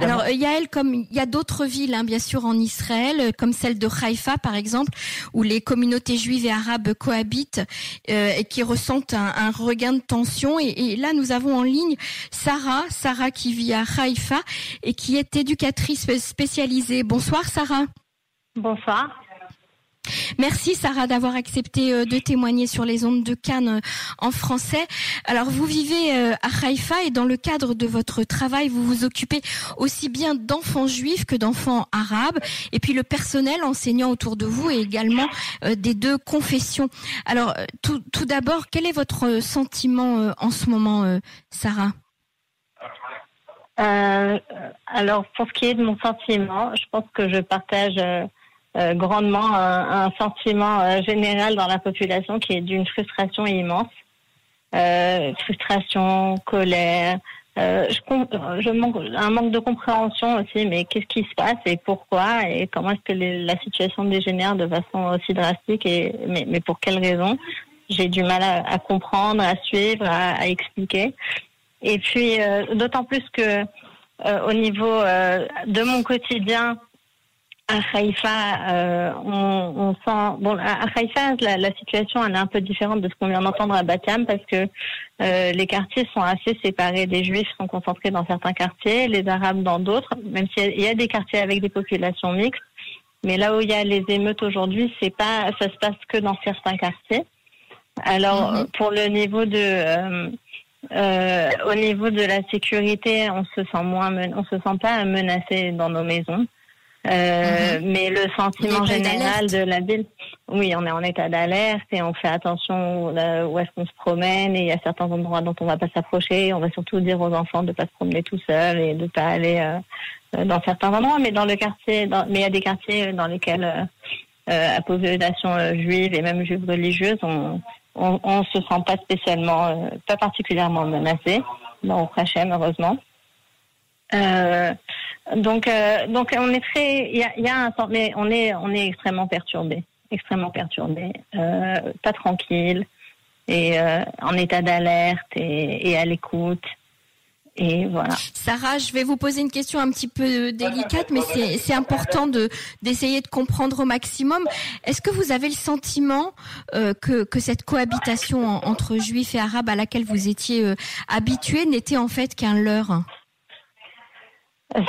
Alors euh, Yael, comme il y a d'autres villes, hein, bien sûr, en Israël, euh, comme celle de Haïfa, par exemple, où les communautés juives et arabes cohabitent euh, et qui ressentent un, regain de tension. Et, là, nous avons en ligne Sarah, Sarah qui vit à Haïfa et qui est éducatrice spécialisée. Bonsoir, Sarah. Bonsoir. Merci Sarah d'avoir accepté euh, de témoigner sur les ondes de Cannes euh, en français. Alors vous vivez euh, à Haïfa et dans le cadre de votre travail, vous vous occupez aussi bien d'enfants juifs que d'enfants arabes et puis le personnel enseignant autour de vous et également des deux confessions. Alors tout, d'abord, quel est votre sentiment en ce moment, Sarah? Alors, pour ce qui est de mon sentiment, je pense que je partage grandement un, sentiment euh, général dans la population qui est d'une frustration immense. Euh, frustration, colère, je, manque, un manque de compréhension aussi, mais qu'est-ce qui se passe et pourquoi et comment est-ce que la situation dégénère de façon aussi drastique et mais pour quelles raisons? J'ai du mal à, comprendre, à suivre, à, expliquer. Et puis d'autant plus que au niveau de mon quotidien, à Haïfa, euh, on, on, sent bon à Haïfa la, la, situation elle est un peu différente de ce qu'on vient d'entendre à Batiam parce que euh, les quartiers sont assez séparés. Les Juifs sont concentrés dans certains quartiers, les Arabes dans d'autres. Même s'il y, a des quartiers avec des populations mixtes, mais là où il y a les émeutes aujourd'hui, c'est pas ça se passe que dans certains quartiers. Alors mhm. pour le niveau de euh, euh, au niveau de la sécurité, on se sent moins, on se sent pas menacé dans nos maisons. Euh, mhm. Mais le sentiment général de la ville, oui, on est en état d'alerte et on fait attention où est-ce qu'on se promène et il y a certains endroits dont on va pas s'approcher. On va surtout dire aux enfants de pas se promener tout seul et de pas aller euh, dans certains endroits. Mais dans le quartier, dans, mais il y a des quartiers dans lesquels euh, à population juive et même juive religieuse, on, on, on se sent pas spécialement, pas particulièrement menacé. Dans Hachem, heureusement. Euh, donc, euh, donc on est très, il y a, y a, un mais on est, on est extrêmement perturbé, extrêmement perturbé, euh, pas tranquille et euh, en état d'alerte et, et, à l'écoute. Et voilà. Sarah, je vais vous poser une question un petit peu délicate, mais c'est important de d'essayer de comprendre au maximum. Est-ce que vous avez le sentiment euh, que, que cette cohabitation entre juifs et arabes à laquelle vous étiez euh, habitués n'était en fait qu'un leurre?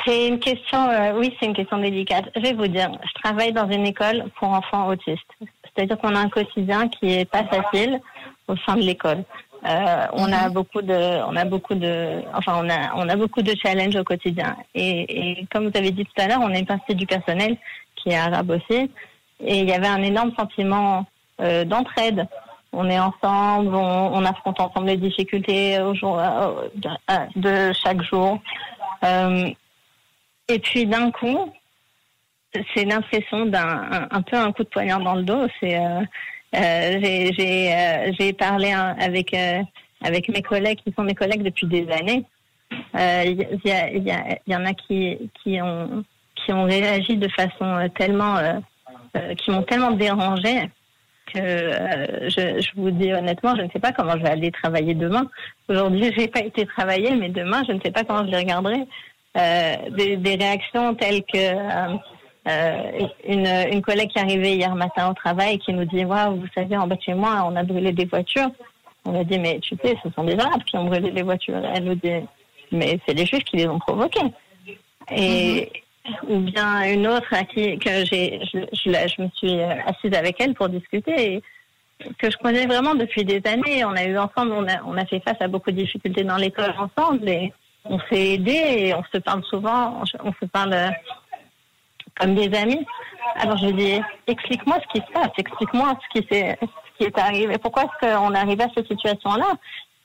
C'est une question, euh, oui, c'est une question délicate. Je vais vous dire, je travaille dans une école pour enfants autistes. C'est-à-dire qu'on a un quotidien qui est pas facile au sein de l'école. Euh, on a mhm. beaucoup de, on a beaucoup de, enfin, on a, on a beaucoup de challenges au quotidien. Et, et comme vous avez dit tout à l'heure, on est une partie du personnel qui est arabe aussi. Et il y avait un énorme sentiment euh, d'entraide. On est ensemble, on, on, affronte ensemble les difficultés au jour, euh, de chaque jour. Euh, et puis d'un coup, c'est l'impression d'un un, peu un coup de poignard dans le dos. Euh, euh, j'ai euh, j'ai parlé avec euh, avec mes collègues qui sont mes collègues depuis des années. Il y, en a qui qui ont qui ont réagi de façon tellement qui m'ont tellement dérangé que je, je, vous dis honnêtement, je ne sais pas comment je vais aller travailler demain. Aujourd'hui, j'ai pas été travailler, mais demain, je ne sais pas comment je les regarderai. Euh, des, des, réactions telles que euh, euh, une, une, collègue qui est arrivée hier matin au travail qui nous dit Waouh, vous savez, en bas de chez moi, on a brûlé des voitures. On a dit Mais tu sais, ce sont des Arabes qui ont brûlé des voitures. Elle nous dit Mais c'est les Juifs qui les ont provoqués. Et. ou bien une autre à qui que j'ai je, je, je, me suis assise avec elle pour discuter et que je connais vraiment depuis des années on a eu ensemble on a on a fait face à beaucoup de difficultés dans l'école ensemble et on s'est aidé et on se parle souvent, on se parle euh, comme des amis. Alors je lui dis, explique-moi ce qui se passe, explique-moi ce qui, est, ce qui est arrivé, pourquoi est-ce qu'on est arrivé à cette situation-là?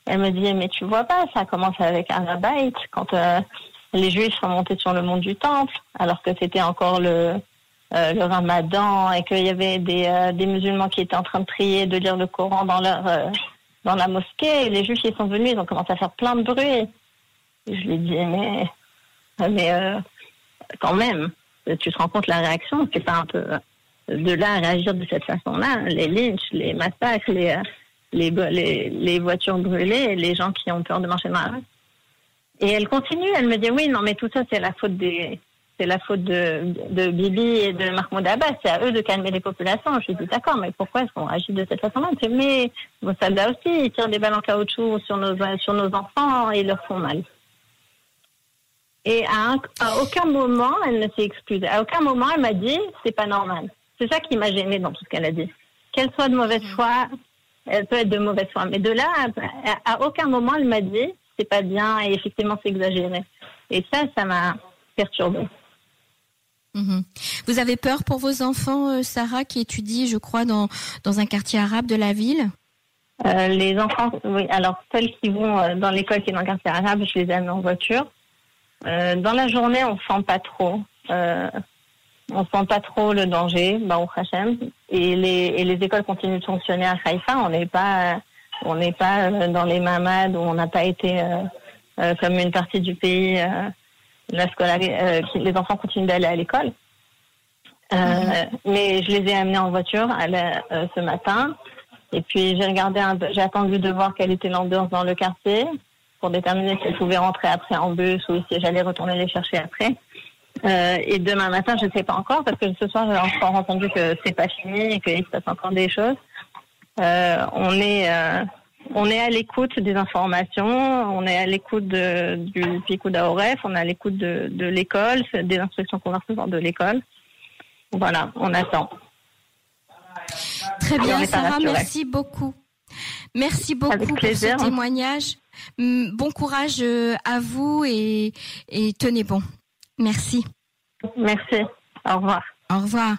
Elle me dit, mais tu vois pas, ça a commencé avec Arabite, quand euh, les Juifs sont montés sur le mont du Temple, alors que c'était encore le, euh, le Ramadan et qu'il y avait des, des musulmans qui étaient en train de prier, de lire le Coran dans leur dans la mosquée. Les Juifs ils sont venus, ils ont commencé à faire plein de bruit. Je lui dit, mais, mais euh, quand même, tu te rends compte la réaction, c'est pas un peu de là à réagir de cette façon-là, les lynches, les massacres, les, les, les, voitures brûlées, les gens qui ont peur de marcher dans la rue. Et elle continue, elle me dit oui, non, mais tout ça, c'est la faute des, c'est la faute de, de Bibi et de Mahmoud Abbas. C'est à eux de calmer les populations. Je lui dis d'accord, mais pourquoi est-ce qu'on agit de cette façon-là? Mais vos soldats aussi, ils tirent des balles en caoutchouc sur nos, sur nos enfants et ils leur font mal. Et à, aucun moment, elle ne s'est excusée. À aucun moment, elle m'a dit c'est pas normal. C'est ça qui m'a gênée dans tout ce qu'elle a dit. Qu'elle soit de mauvaise foi, elle peut être de mauvaise foi. Mais de là, à, aucun moment, elle m'a dit c'est pas bien et effectivement, c'est exagéré. Et ça, ça m'a perturbée. Mhm. Vous avez peur pour vos enfants, euh, Sarah, qui étudient, je crois, dans, dans un quartier arabe de la ville? Euh, Les enfants, oui. Alors, celles qui vont euh, dans l'école qui est dans un quartier arabe, je les amène en voiture. Dans la journée, on sent pas trop. on sent pas trop le danger, au Hachem. Et les, et les écoles continuent de fonctionner à Haïfa. On n'est pas, on n'est pas dans les mamades où on n'a pas été comme une partie du pays la euh, les enfants continuent d'aller à l'école. Euh, mhm. Mais je les ai amenés en voiture euh, ce matin. Et puis j'ai regardé, j'ai attendu de voir quelle était l'ambiance dans le quartier pour déterminer si elles pouvaient rentrer après en bus ou si j'allais retourner les chercher après. et demain matin, je ne sais pas encore parce que ce soir j'ai encore entendu que c'est pas fini et qu'il se passe encore des choses. on est on est à l'écoute des informations, on est à l'écoute du PICO d'AOREF, on est à l'écoute de, l'école, des instructions qu'on va recevoir de l'école. Voilà, on attend. Très bien, Sarah, merci beaucoup. Merci beaucoup pour ce témoignage. Bon courage euh, à vous et tenez bon. Merci. Merci. Au revoir. Au revoir.